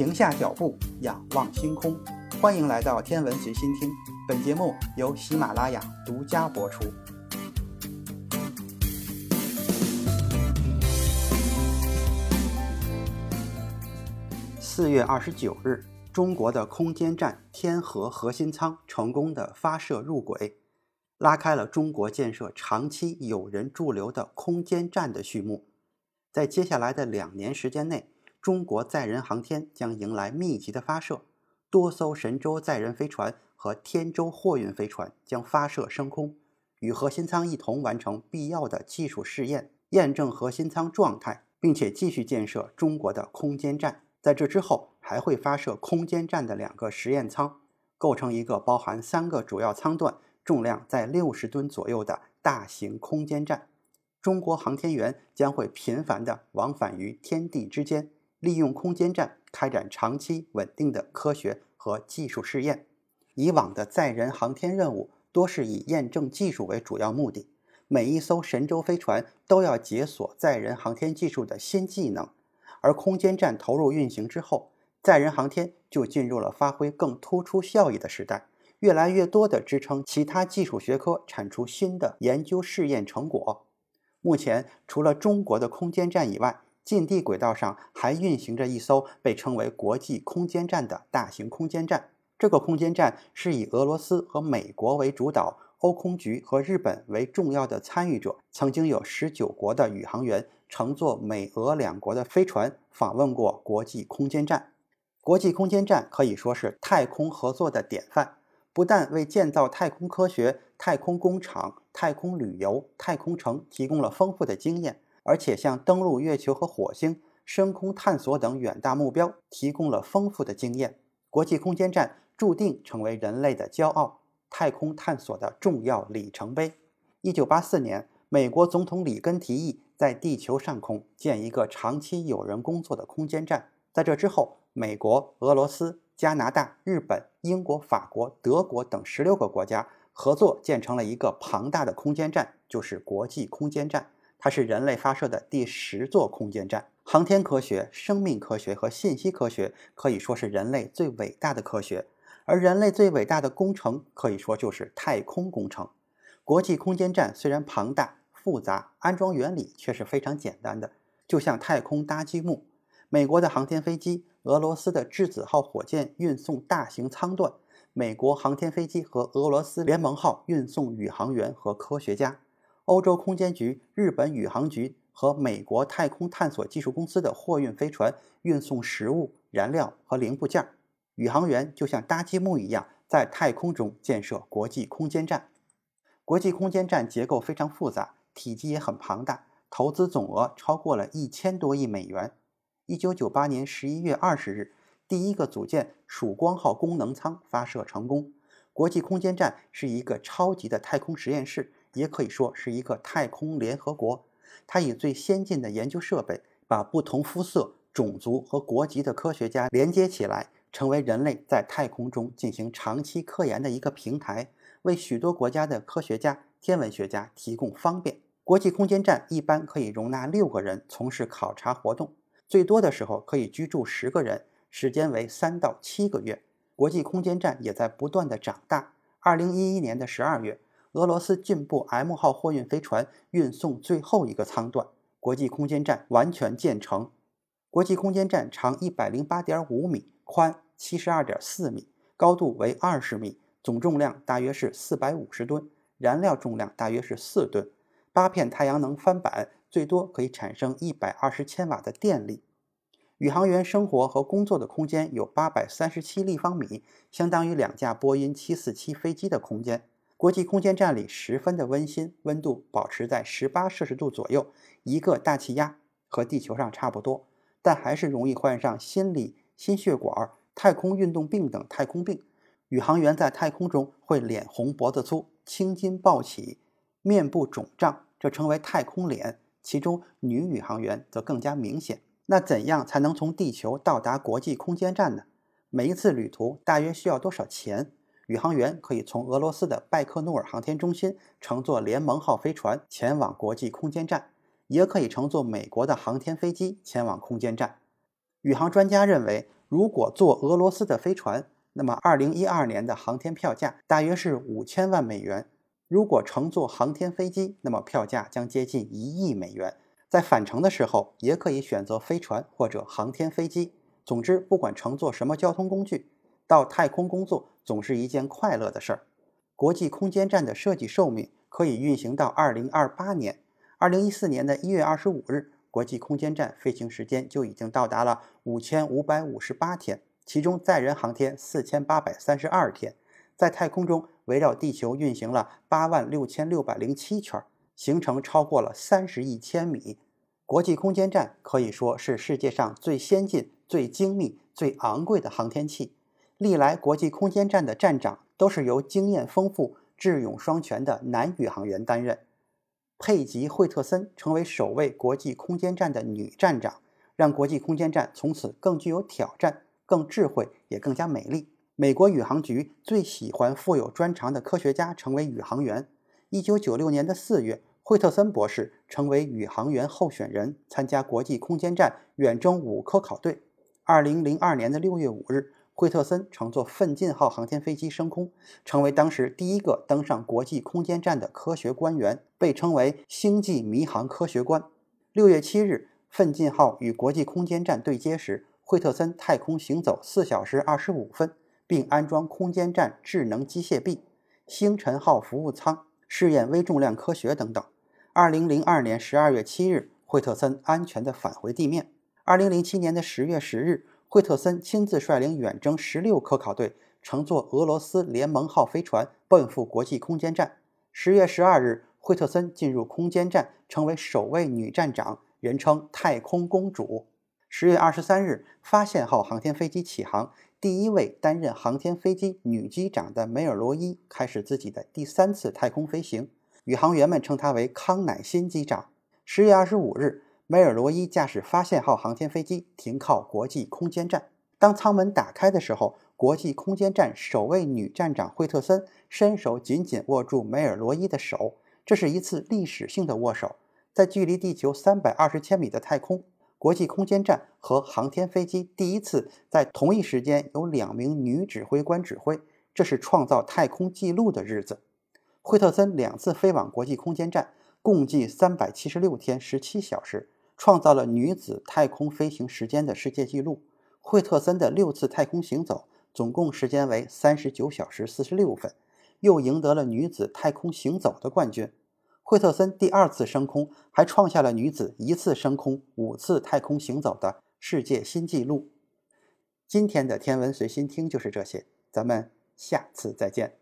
停下脚步，仰望星空。欢迎来到天文随心听，本节目由喜马拉雅独家播出。四月二十九日，中国的空间站天河核心舱成功的发射入轨，拉开了中国建设长期有人驻留的空间站的序幕。在接下来的两年时间内，中国载人航天将迎来密集的发射，多艘神舟载人飞船和天舟货运飞船将发射升空，与核心舱一同完成必要的技术试验，验证核心舱状态，并且继续建设中国的空间站。在这之后，还会发射空间站的两个实验舱，构成一个包含三个主要舱段、重量在六十吨左右的大型空间站。中国航天员将会频繁地往返于天地之间。利用空间站开展长期稳定的科学和技术试验。以往的载人航天任务多是以验证技术为主要目的，每一艘神舟飞船都要解锁载人航天技术的新技能。而空间站投入运行之后，载人航天就进入了发挥更突出效益的时代，越来越多的支撑其他技术学科产出新的研究试验成果。目前，除了中国的空间站以外，近地轨道上还运行着一艘被称为国际空间站的大型空间站。这个空间站是以俄罗斯和美国为主导，欧空局和日本为重要的参与者。曾经有十九国的宇航员乘坐美俄两国的飞船访问过国际空间站。国际空间站可以说是太空合作的典范，不但为建造太空科学、太空工厂、太空旅游、太空城提供了丰富的经验。而且向登陆月球和火星、深空探索等远大目标提供了丰富的经验。国际空间站注定成为人类的骄傲，太空探索的重要里程碑。一九八四年，美国总统里根提议在地球上空建一个长期有人工作的空间站。在这之后，美国、俄罗斯、加拿大、日本、英国、法国、德国等十六个国家合作建成了一个庞大的空间站，就是国际空间站。它是人类发射的第十座空间站。航天科学、生命科学和信息科学可以说是人类最伟大的科学，而人类最伟大的工程可以说就是太空工程。国际空间站虽然庞大复杂，安装原理却是非常简单的，就像太空搭积木。美国的航天飞机、俄罗斯的质子号火箭运送大型舱段，美国航天飞机和俄罗斯联盟号运送宇航员和科学家。欧洲空间局、日本宇航局和美国太空探索技术公司的货运飞船运送食物、燃料和零部件，宇航员就像搭积木一样，在太空中建设国际空间站。国际空间站结构非常复杂，体积也很庞大，投资总额超过了一千多亿美元。一九九八年十一月二十日，第一个组件“曙光号”功能舱发射成功。国际空间站是一个超级的太空实验室。也可以说是一个太空联合国，它以最先进的研究设备，把不同肤色、种族和国籍的科学家连接起来，成为人类在太空中进行长期科研的一个平台，为许多国家的科学家、天文学家提供方便。国际空间站一般可以容纳六个人从事考察活动，最多的时候可以居住十个人，时间为三到七个月。国际空间站也在不断的长大。二零一一年的十二月。俄罗斯进步 M 号货运飞船运送最后一个舱段，国际空间站完全建成。国际空间站长一百零八点五米，宽七十二点四米，高度为二十米，总重量大约是四百五十吨，燃料重量大约是四吨。八片太阳能帆板最多可以产生一百二十千瓦的电力。宇航员生活和工作的空间有八百三十七立方米，相当于两架波音七四七飞机的空间。国际空间站里十分的温馨，温度保持在十八摄氏度左右，一个大气压和地球上差不多，但还是容易患上心理、心血管、太空运动病等太空病。宇航员在太空中会脸红脖子粗、青筋暴起、面部肿胀，这称为太空脸。其中女宇航员则更加明显。那怎样才能从地球到达国际空间站呢？每一次旅途大约需要多少钱？宇航员可以从俄罗斯的拜克努尔航天中心乘坐联盟号飞船前往国际空间站，也可以乘坐美国的航天飞机前往空间站。宇航专家认为，如果坐俄罗斯的飞船，那么2012年的航天票价大约是五千万美元；如果乘坐航天飞机，那么票价将接近一亿美元。在返程的时候，也可以选择飞船或者航天飞机。总之，不管乘坐什么交通工具，到太空工作总是一件快乐的事儿。国际空间站的设计寿命可以运行到2028年。2014年的一月二十五日，国际空间站飞行时间就已经到达了五千五百五十八天，其中载人航天四千八百三十二天，在太空中围绕地球运行了八万六千六百零七圈。行程超过了三十亿千米，国际空间站可以说是世界上最先进、最精密、最昂贵的航天器。历来国际空间站的站长都是由经验丰富、智勇双全的男宇航员担任。佩吉·惠特森成为首位国际空间站的女站长，让国际空间站从此更具有挑战、更智慧，也更加美丽。美国宇航局最喜欢富有专长的科学家成为宇航员。一九九六年的四月。惠特森博士成为宇航员候选人，参加国际空间站远征五科考队。二零零二年的六月五日，惠特森乘坐奋进号航天飞机升空，成为当时第一个登上国际空间站的科学官员，被称为“星际迷航科学官”。六月七日，奋进号与国际空间站对接时，惠特森太空行走四小时二十五分，并安装空间站智能机械臂、星辰号服务舱，试验微重量科学等等。二零零二年十二月七日，惠特森安全地返回地面。二零零七年的十月十日，惠特森亲自率领远征十六科考队，乘坐俄罗斯联盟号飞船奔赴国际空间站。十月十二日，惠特森进入空间站，成为首位女站长，人称“太空公主”。十月二十三日，发现号航天飞机起航，第一位担任航天飞机女机长的梅尔罗伊开始自己的第三次太空飞行。宇航员们称她为康乃馨机长。十月二十五日，梅尔罗伊驾驶发现号航天飞机停靠国际空间站。当舱门打开的时候，国际空间站首位女站长惠特森伸手紧紧握住梅尔罗伊的手，这是一次历史性的握手。在距离地球三百二十千米的太空，国际空间站和航天飞机第一次在同一时间有两名女指挥官指挥，这是创造太空纪录的日子。惠特森两次飞往国际空间站，共计三百七十六天十七小时，创造了女子太空飞行时间的世界纪录。惠特森的六次太空行走，总共时间为三十九小时四十六分，又赢得了女子太空行走的冠军。惠特森第二次升空，还创下了女子一次升空五次太空行走的世界新纪录。今天的天文随心听就是这些，咱们下次再见。